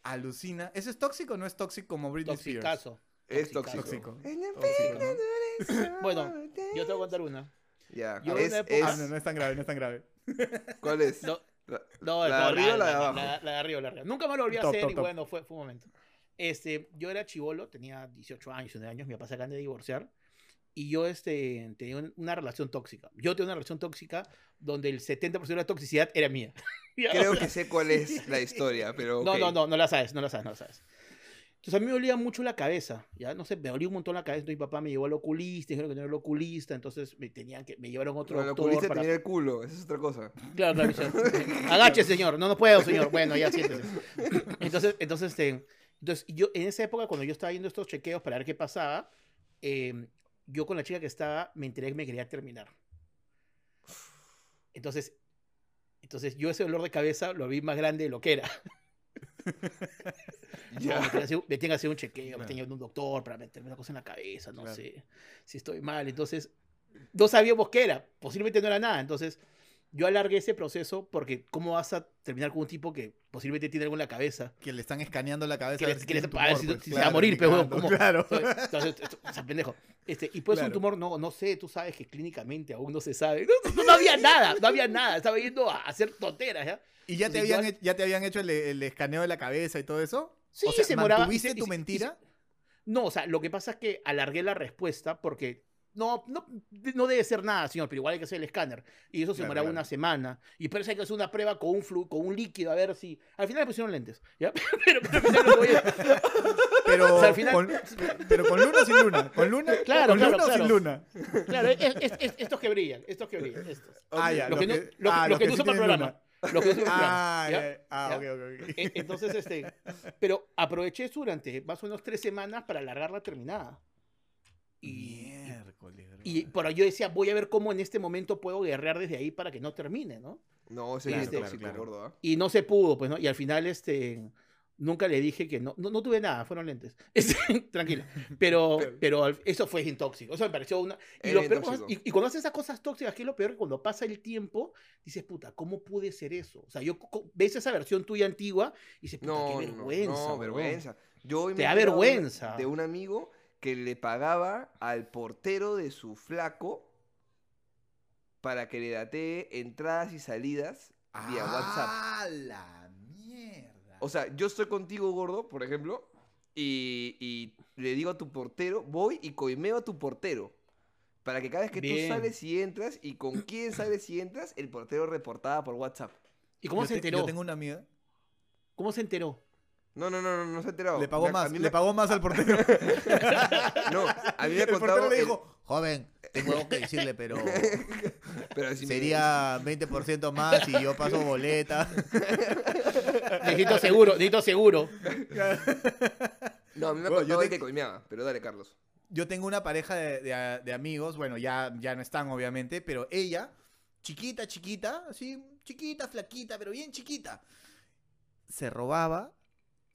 Alucina. ¿Eso es tóxico o no es tóxico como Britney Spears? Toxicazo. Es Toxicazo. tóxico. Tóxico. Tóxico, Bueno, Yo te voy a contar una. Ya, en es, época- es- Ah, no, no es tan grave, no es tan grave. ¿Cuál es? No, La- No, ¿La de arriba o la de abajo? La, la de arriba, la de arriba. Nunca más lo volví a Top, hacer top, y top. bueno, fue, fue un momento. Este, yo era chivolo, tenía 18 años, 19 años, mi papá se acaban de divorciar y yo este, tenía un- una relación tóxica. Yo tenía una relación tóxica donde el 70% de la toxicidad era mía. Creo que sé cuál es la historia, pero. No, ok. no, no, no la sabes, no la sabes, no la sabes. Entonces a mí me dolía mucho la cabeza, ya no sé, me dolía un montón la cabeza, entonces mi papá me llevó al oculista, dijeron que no era el oculista, entonces me tenían que me llevaron a otro el doctor oculista para- te mira el culo, esa es otra cosa. Claro, claro. Agache, señor. No, no puedo, señor. Bueno, ya siéntese. Entonces, entonces, este, entonces, yo en esa época, cuando yo estaba viendo estos chequeos para ver qué pasaba, eh, yo con la chica que estaba, me enteré que me quería terminar. Entonces, entonces yo ese dolor de cabeza lo vi más grande de lo que era. Ya. No, me, tienen que hacer, me un chequeo, me Claro. tienen que ir a un doctor para meterme una cosa en la cabeza, no Claro. sé si estoy mal. Entonces, no sabíamos qué era, posiblemente no era nada. Entonces, yo alargué ese proceso porque ¿cómo vas a terminar con un tipo que posiblemente tiene algo en la cabeza? Que le están escaneando la cabeza. Que a ver si que le- tiene para ver tumor, si- pues, si se va a morir, claro, pero ¿cómo? Claro. Entonces, o sea, pendejo. Este, y puede ser un Claro. tumor, no, no sé, tú sabes que clínicamente aún no se sabe. No, no, no había nada, no había nada. Estaba yendo a hacer tonteras, ¿ya? ¿Y ya te, Entonces, habían, ya te habían hecho el, el escaneo de la cabeza y todo eso? Sí, o sea, se moraba. ¿mantuviste y se- y tu mentira? y No, o sea, lo que pasa es que alargué la respuesta porque no, no, no debe ser nada, señor, pero igual hay que hacer el escáner. Y eso se Claro, demoraba claro. una semana. Y por eso hay que hacer una prueba con un, flu, con un líquido a ver si. Al final me pusieron lentes. ¿ya? Pero, pero al final lo voy a- Pero, O sea, al final- con, pero con luna o sin luna. ¿Con luna? Claro, ¿Con claro, luna o claro. sin luna? Claro, es- es- es- estos que brillan, estos que brillan. Estos. Ah, ya. Los los que no, que- lo- ah, que que no sí para el programa. Los que no Ah, ya. Ah, ¿Ya? ok, ok, ok. E- Entonces, este, pero aproveché eso durante más o menos tres semanas para alargar la terminada. Y. y pero yo decía, voy a ver cómo en este momento puedo guerrear desde ahí para que no termine, ¿no? No, ese Claro, es claro, claro. gordo, ¿ah? Y no se pudo, pues, ¿no? Y al final, este, nunca le dije que no, no, no tuve nada, fueron lentes. Este, tranquila. Pero, pero eso fue bien tóxico. Eso me pareció una. Y, lo bien peor- y, y cuando haces esas cosas tóxicas, que es lo peor, que cuando pasa el tiempo, dices, puta, ¿cómo pude ser eso? O sea, yo ves esa versión tuya antigua y dices, puta, No, qué no, no, vergüenza. no, huevón". vergüenza. Yo me Te da vergüenza. De un amigo que le pagaba al portero de su flaco para que le datee entradas y salidas vía WhatsApp. ¡Ah, la mierda! O sea, yo estoy contigo, gordo, por ejemplo, y, y le digo a tu portero, voy y coimeo a tu portero. Para que cada vez que Bien. tú sales y entras, y con quién sales y entras, el portero reportaba por WhatsApp. ¿Y cómo Yo se te- enteró? Yo tengo una amiga. ¿Cómo se enteró? No, no, no, no, no se ha enterado. Le pagó Me- más, le pagó más al portero. No, a mí me ha el portero le el- dijo, joven, tengo algo que decirle, pero pero si me- sería 20% más y yo paso boleta. Necesito seguro, necesito seguro. No, a mí me ha Bueno, yo te- que coimeaba, pero dale, Carlos. Yo tengo una pareja de, de- de amigos, bueno, ya, ya no están obviamente, pero ella, chiquita, chiquita, así, chiquita, flaquita, pero bien chiquita, se robaba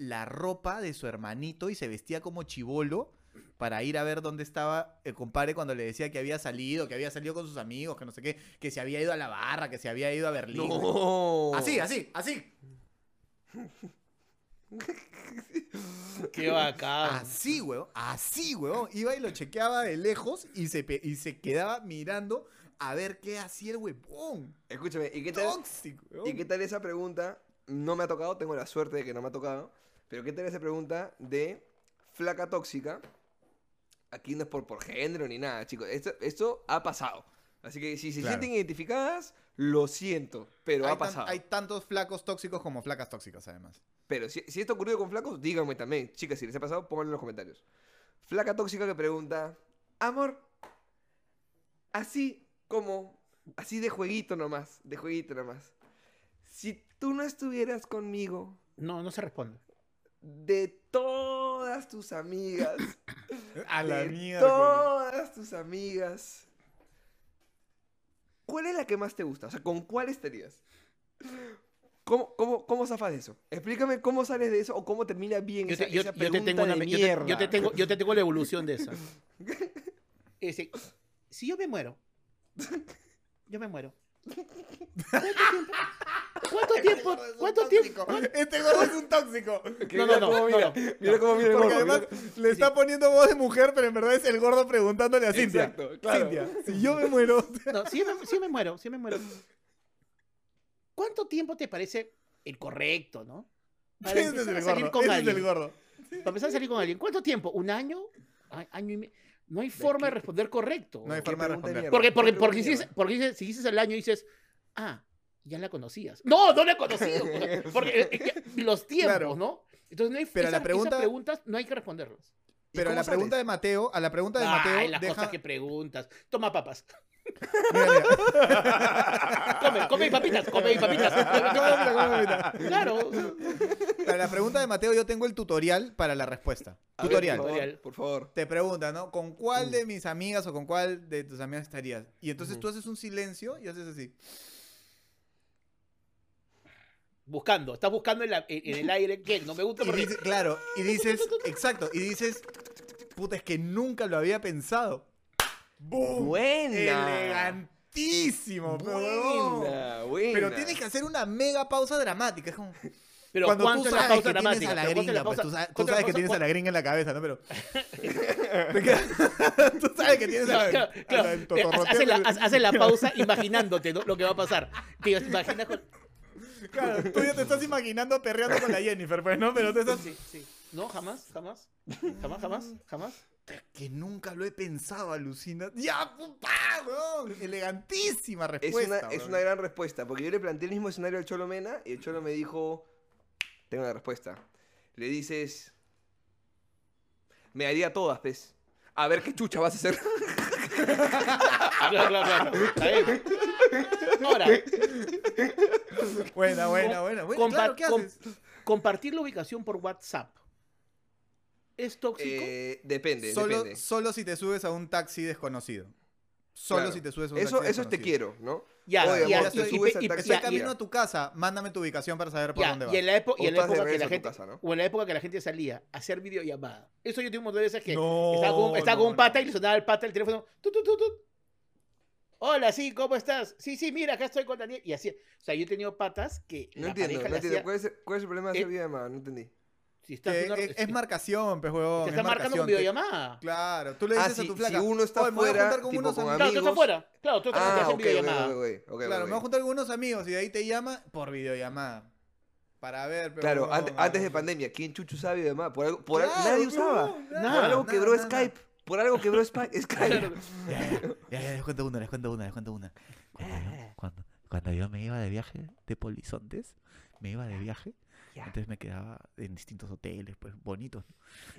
la ropa de su hermanito y se vestía como chivolo para ir a ver dónde estaba el compadre cuando le decía que había salido, que había salido con sus amigos, que no sé qué, que se había ido a la barra, que se había ido a Berlín. No. Así, así, así. Qué bacán. Así, huevón. Así, huevón. Iba y lo chequeaba de lejos y se, y se quedaba mirando a ver qué hacía el huevón. Escúchame, ¿y qué tal? Tóxico, ¿Y qué tal esa pregunta? No me ha tocado, tengo la suerte de que no me ha tocado. Pero ¿qué tal esa pregunta de flaca tóxica? Aquí no es por, por género ni nada, chicos. Esto, esto ha pasado. Así que si se Claro. sienten identificadas, lo siento, pero hay, ha tan- pasado. hay tantos flacos tóxicos como flacas tóxicas, además. Pero si, si esto ha ocurrido con flacos, díganme también. Chicas, si les ha pasado, pónganlo en los comentarios. Flaca tóxica que pregunta, amor, así como, así de jueguito nomás, de jueguito nomás. Si tú no estuvieras conmigo, No, no se responde. De todas tus amigas, A la de mierda. todas tus amigas, ¿cuál es la que más te gusta? O sea, ¿con cuál estarías? ¿Cómo, cómo, cómo zafas de eso? Explícame cómo sales de eso o cómo termina bien Yo esa, yo- esa yo te tengo una de me- yo te- mierda. yo te tengo, yo te tengo la evolución de esa. Si yo me muero, yo me muero. ¿Cuánto tiempo? ¿Cuánto tiempo? ¿Cuánto tiempo? Este gordo es un tóxico. No, no, no, mira, cómo mira el Porque gordo, además mira- le está poniendo voz de mujer, pero en verdad es el gordo preguntándole a Cintia. Exacto, claro. Cintia, si yo me muero. No, si yo, me, yo me muero, si yo me muero. ¿Cuánto tiempo te parece el correcto, no? Para empezar a salir gordo. con alguien. Para empezar a salir con alguien. ¿Cuánto tiempo? ¿Un año? ¿Año y medio? No hay forma de responder correcto. No hay forma de de responder. Porque, porque, porque, de dices, porque dices- si dices al año dices, ah, ya la conocías. No, no la he conocido. Porque, los tiempos, Claro. ¿no? Entonces no hay Pero la esas- pregunta- esas preguntas no hay que responderlas. ¿Y Pero a la pregunta sales? de Mateo, a la pregunta de Mateo, Ay, las deja... cosas que preguntas. Toma papas. Mira, mira. Come, come mis papitas, come mis papitas. Come, come, mira. claro. Para la pregunta de Mateo, yo tengo el tutorial para la respuesta. A ver, tutorial. por favor, Tutorial. por favor. Te pregunta, ¿no? ¿Con cuál de mis amigas o con cuál de tus amigas estarías? Y entonces tú haces un silencio y haces así. Buscando, estás buscando en, la- en- en el aire que no me gusta Y porque claro, y dices, exacto, y dices, puta, es que nunca lo había pensado. ¡Bum! Buena. Elegantísimo. Buena, buena. Pero tienes que hacer una mega pausa dramática. Es como, Pero cuando ¿cuánto tú sabes pausa que tienes dramática? a la Pero ¿cuánto es gringa, pues pausa- tú sabes, tú sabes que tienes a la gringa en la cabeza, ¿no? Pero... Te tú sabes que tienes a la... Claro, a la claro. del Eh, Haces la, la pausa imaginándote ¿no? lo que va a pasar. Te imaginas con... Claro, tú ya te estás imaginando perreando con la Jennifer, pues, ¿no? Pero tú estás... Sí, sí. No, jamás, jamás. Jamás, jamás, jamás. Que nunca lo he pensado, alucina. ¡Ya, puta, weón! Elegantísima Es respuesta. una, es una gran respuesta, porque yo le planteé el mismo escenario al Cholo Mena y el Cholo me dijo, tengo la respuesta. Le dices, me haría todas, pez. A ver qué chucha vas a hacer. Claro, claro, claro. Ahora, Buena, buena, buena. buena. compa- Claro, ¿qué com- haces? compartir la ubicación por WhatsApp. ¿Es tóxico? Eh, depende, Solo, depende. solo si te subes a un taxi desconocido. Solo Claro. si te subes a un Eso, taxi eso te desconocido. quiero, ¿no? ya, Oye, ya, amor, te y- subes y- al y- taxi Estoy ya. camino a tu casa, mándame tu ubicación para saber por Ya, dónde vas. y en la, epo- y O en la estás de época que la gente casa, ¿no? o en la época que la gente salía a hacer videollamada. Eso yo tuve un montón de veces que No, estaba con, estaba con no, un pata no. y le sonaba el pata el teléfono. tut, tut, tut. Hola, sí, ¿cómo estás? Sí, sí, mira, acá estoy con Daniel. Y así, o sea, yo he tenido patas que No la entiendo, no entiendo. hacía- ¿Cuál es, cuál es el problema de hacer Eh, videollamada? No entendí. Si estás Que en una- es, es marcación, pues, huevón. te es está marcando con. Te- videollamada. Claro, tú le Ah, dices a si- tu flaca. si uno está "Oye, me voy a fuera, juntar con unos con amigos". Claro, tú estás afuera. Claro, tú estás Ah, videollamada. Claro, me voy a juntar con unos amigos y de ahí te llama por videollamada. Para ver, pero Claro, no, ante- no, antes de pandemia, ¿quién chucho sabe videollamada? Por algo, por algo- Claro, nadie usaba. nada, por algo quebró Skype. Por algo quebró Skype. Ya, ya, ya, ya, les cuento una, les cuento una, les cuento una. Cuando yo, cuando, cuando yo me iba de viaje de Polizontes, me iba de viaje, Entonces me quedaba en distintos hoteles, pues bonitos. ¿no?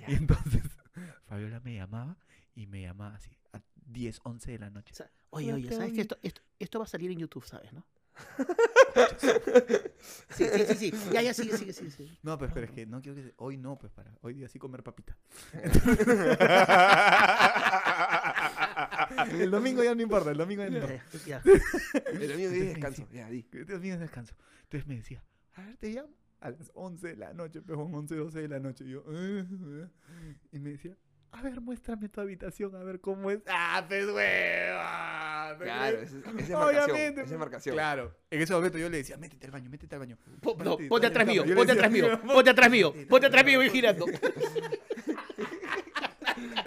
Y entonces Fabiola me llamaba y me llamaba así a 10, 11 de la noche. O sea, Oye, oye, ¿sabes que esto, esto, esto va a salir en YouTube, ¿sabes, no? Sí, sí, sí, sí. Ya, ya, sigue, sigue, sigue. sigue. No, pues, pero es que no quiero que... Hoy no, pues, para hoy día sí comer papita. el domingo ya no importa, el domingo ya no importa. Ya. El dice descanso. Ya, di. El domingo es descanso. Entonces me decía, a ver, te llamo a las 11 de la noche, pejón, 11, 12 de la noche. Y yo, "Ah, ah". y me decía, a ver, muéstrame tu habitación, a ver cómo es. ¡Ah, pues, hueva! Claro, esa es, esa es marcación. Obviamente. Esa es marcación. Claro. En ese momento yo le decía, métete al baño, métete al baño. Po- no, Ponte- ponte atrás mío, ponte atrás mío, "Mira, ponte atrás mío, ponte atrás mío, voy girando.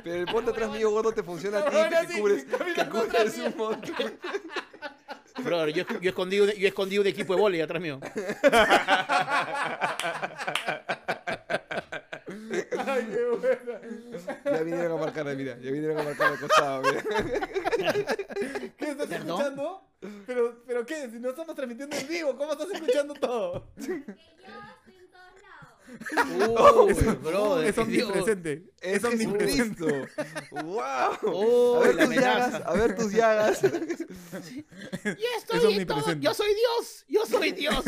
Pero el ponte atrás mío gordo te funciona a ti que cubres, que cubres un montón. Brother, yo, yo, escondí un, yo escondí un equipo de vóley atrás mío. Ay, qué buena. Ya vinieron a marcar, mira. Ya vinieron a marcar al costado, mira. ¿Qué estás ¿Perdón? escuchando? ¿Pero, ¿Pero qué? Si no estamos transmitiendo en vivo, ¿cómo estás escuchando todo? Que yo Uy, Es- omnipresente. Es, Es omnipresente. ¡Wow! Oh, a ver tus llagas, a ver tus llagas. Yo Es estoy en todo. Yo soy Dios. Yo soy Dios.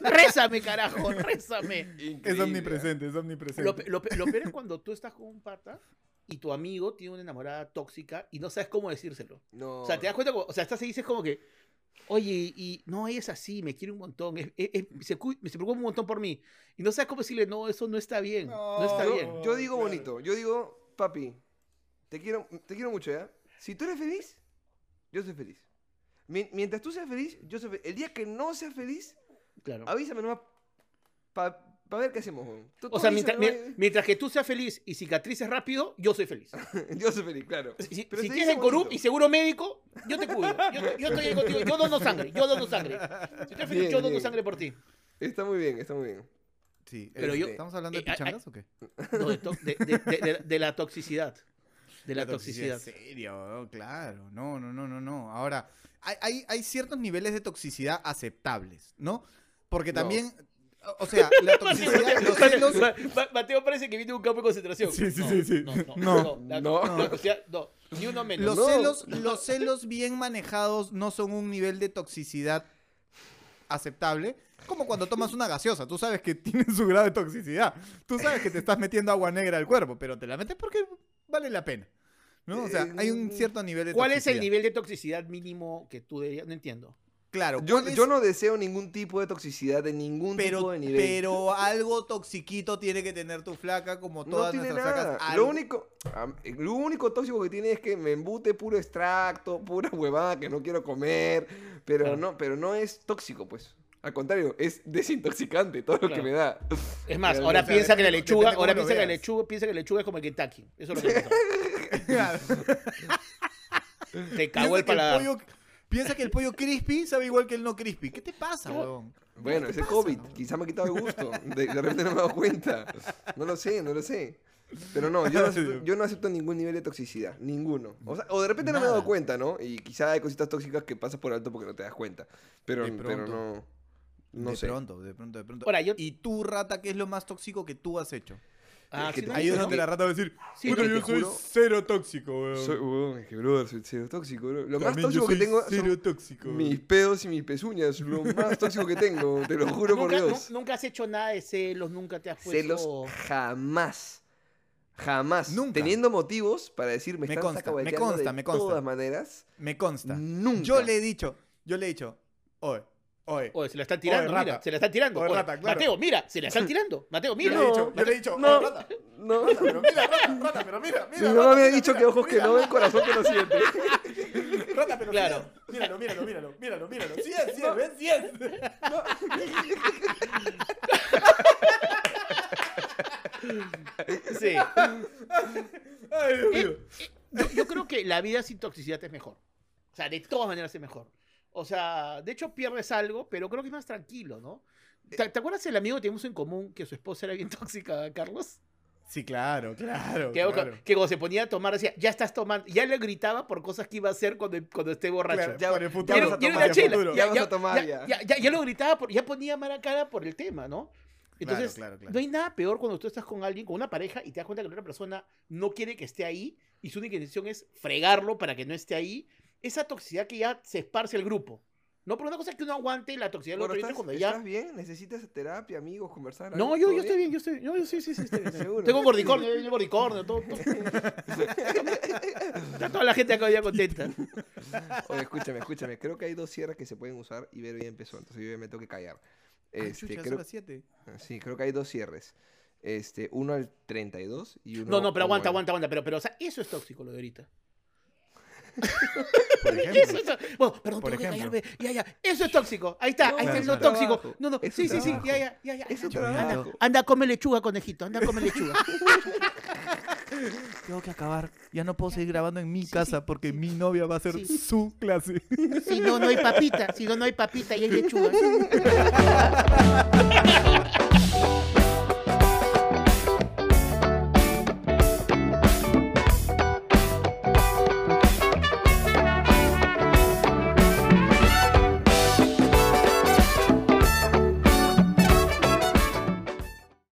Rézame, carajo. Rézame. Es Increíble. omnipresente, es omnipresente. Lo, pe- lo pe- lo peor es cuando tú estás con un pata y tu amigo tiene una enamorada tóxica y no sabes cómo decírselo. No. O sea, te das cuenta, como- o sea, estás ahí y dices como que, oye, y no, ella es así, me quiere un montón, es- es- es- se, cu- se preocupa un montón por mí. Y no sabes cómo decirle, no, eso no está bien, no, está yo, bien. yo digo Claro. bonito. Yo digo, papi, te quiero, te quiero mucho, ¿ya? Si tú eres feliz, yo soy feliz. Mi- Mientras tú seas feliz, yo soy feliz. El día que no seas feliz, Claro. avísame nomás para ver qué hacemos. weón. Tú- O tú sea, mientras, que tú seas feliz y cicatrices rápido, yo soy feliz. Yo soy feliz, claro. Si, si Pero tienes dice el corup y seguro médico, yo te cuido. Yo, yo estoy ahí contigo. Yo dono sangre. Yo dono sangre. Si estoy feliz, Bien, yo dono bien. sangre por ti. Está muy bien, está muy bien. Sí, Pero este, yo- ¿Estamos hablando de eh, pichangas o qué? No, de, to- de- de- de- de- de la toxicidad. De la, toxicidad. En serio, claro. No, no, no, no, no. Ahora, hay, hay, hay ciertos niveles de toxicidad aceptables, ¿no? Porque también, o sea, la toxicidad, los celos... Mateo parece que viene de un campo de concentración. Sí, sí, No, sí, sí. No, no, No. no, No. no, ni uno menos. Los No. celos, los celos bien manejados no son un nivel de toxicidad aceptable. Como cuando tomas una gaseosa, tú sabes que tiene su grado de toxicidad. Tú sabes que te estás metiendo agua negra al cuerpo, pero te la metes porque vale la pena. ¿No? O sea, hay un cierto nivel de ¿Cuál es el nivel de toxicidad mínimo que tú deberías? No entiendo. Claro, Yo, ¿cuál es- yo no deseo ningún tipo de toxicidad de ningún tipo de nivel. pero algo toxiquito tiene que tener tu flaca como no todas tiene nuestras nada. flacas. Lo único, lo único tóxico que tiene es que me embute puro extracto, pura huevada que no quiero comer. Pero Claro. no, pero no es tóxico, pues. Al contrario, es desintoxicante todo lo que me da. Es más, ahora piensa que la lechuga, ahora piensa que la lechuga, piensa que la lechuga es como el Kentucky. Eso es lo que. Te cagó el que el paladar. pollo- Piensa que el pollo crispy sabe igual que el no crispy. ¿Qué te pasa, huevón? Bueno, ¿Qué es el pasa, COVID. no? Quizá me ha quitado el gusto. De, de repente no me he dado cuenta. No lo sé, no lo sé. Pero no, yo no acepto, yo no acepto ningún nivel de toxicidad. Ninguno. O, sea, o de repente no me he dado cuenta, ¿no? Y quizá hay cositas tóxicas que pasas por alto porque no te das cuenta. Pero, De pero no. No de sé. pronto, de pronto, de pronto. Ahora, yo- ¿Y tú, rata, qué es lo más tóxico que tú has hecho? Ah, sí, Ahí es donde la rata va a decir, Sí, "Puta, que yo soy juro- cero tóxico, weón. Soy, weón, es que, brother, soy cero tóxico, bro. Lo más tóxico yo que tengo cero son tóxico. mis pedos y mis pezuñas. Lo más tóxico que tengo, te lo juro por ¿Nunca, Dios. nu- nunca has hecho nada de celos, nunca te has puesto... Celos jamás. Jamás. Nunca. Teniendo motivos para decir me, Me están consta, me consta, de me consta. todas maneras. Me consta. Nunca. Yo le he dicho, yo le he dicho, oye, oye. Oye, se la están tirando, Oye, mira, se la están tirando. Oye, rata, claro. Mateo, mira, se la están tirando. Mateo, Yo mira. le he dicho, yo yo- le he dicho, no. rata, No. rata, pero mira, rata, rata, pero mira, Mi mira. mamá rata, me ha mira, dicho mira, que ojos que mira, no ven, corazón que no siente. Rata, pero Claro. Míralo, míralo, míralo, míralo, míralo. Sí es, sí es, ¿ves? Sí es. Sí. Ay, Dios Eh, mío. eh, yo, yo creo que la vida sin toxicidad es mejor. O sea, de todas maneras es mejor. O sea, de hecho pierdes algo, pero creo que es más tranquilo, ¿no? ¿Te, te acuerdas el amigo que teníamos en común que su esposa era bien tóxica, Carlos? Sí, claro, claro. Que, claro. que cuando se ponía a tomar decía, ya estás tomando, ya le gritaba por cosas que iba a hacer cuando, cuando esté borracho. Claro, Ya- por el ya futuro. Ya, vamos no- a ya tomar, era ya chela, futuro. Ya vamos a tomar, ya. Ya, ya- ya lo gritaba, por- ya ponía mala cara por el tema, ¿no? Entonces, claro, claro. no hay nada peor cuando tú estás con alguien, con una pareja, y te das cuenta que la otra persona no quiere que esté ahí, y su única intención es fregarlo para que no esté ahí. Esa toxicidad que ya se esparce el grupo. No, pero una cosa es que uno aguante la toxicidad del otro ¿estás, cuando ya... ¿Estás bien? ¿Necesitas terapia, amigos, conversar? No, yo, ¿Todo yo estoy bien, yo estoy no, yo sí, sí, sí, estoy bien. Seguro. Tengo gordicornio, yo tengo gordicornio, todo, todo. Está toda la gente acá ya contenta. Oye, escúchame, escúchame. Creo que hay dos cierres que se pueden usar y ver ya empezó. Entonces yo me tengo que callar. Ah, Este, chucha, creo, las siete. sí, creo que hay dos cierres. Este, uno al 32 y uno No, no, pero aguanta, aguanta, aguanta. Pero, pero, o sea, eso es tóxico lo de ahorita. Por ¿Qué es eso? Bueno, perdón, Por tengo que ejemplo. callarme. Ya, ya. Eso es tóxico. Ahí está, No, ahí está es lo tóxico. trabajo. No, no. Es Sí, sí, sí. Ya, ya, ya, ya. Es. Anda, anda, come lechuga, conejito. Anda, come lechuga. Tengo que acabar. Ya no puedo seguir grabando en mi casa porque mi novia va a hacer su clase. Si no, no hay papita. Si no, no hay papita y hay lechuga.